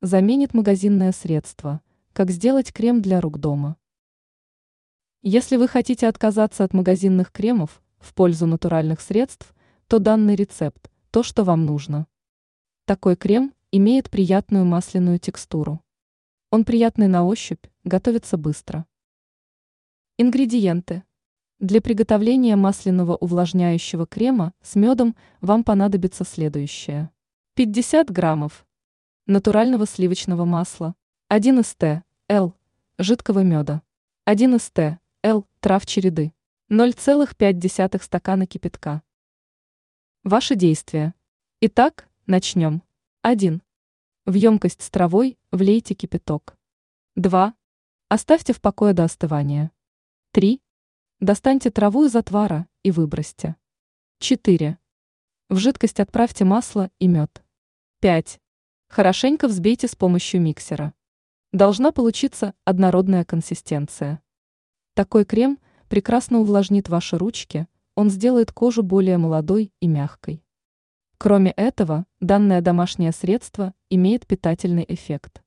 Заменит магазинное средство. Как сделать крем для рук дома. Если вы хотите отказаться от магазинных кремов в пользу натуральных средств, то данный рецепт – то, что вам нужно. Такой крем имеет приятную масляную текстуру. Он приятный на ощупь, готовится быстро. Ингредиенты. Для приготовления масляного увлажняющего крема с медом вам понадобится следующее. 50 граммов натурального сливочного масла, 1 ст. Л. жидкого меда, 1 ст. Л. трав череды, 0,5 стакана кипятка. Ваши действия. Итак, начнем. 1. В емкость с травой влейте кипяток. 2. Оставьте в покое до остывания. 3. Достаньте траву из отвара и выбросьте. 4. В жидкость отправьте масло и мед. 5. Хорошенько взбейте с помощью миксера. Должна получиться однородная консистенция. Такой крем прекрасно увлажнит ваши ручки, он сделает кожу более молодой и мягкой. Кроме этого, данное домашнее средство имеет питательный эффект.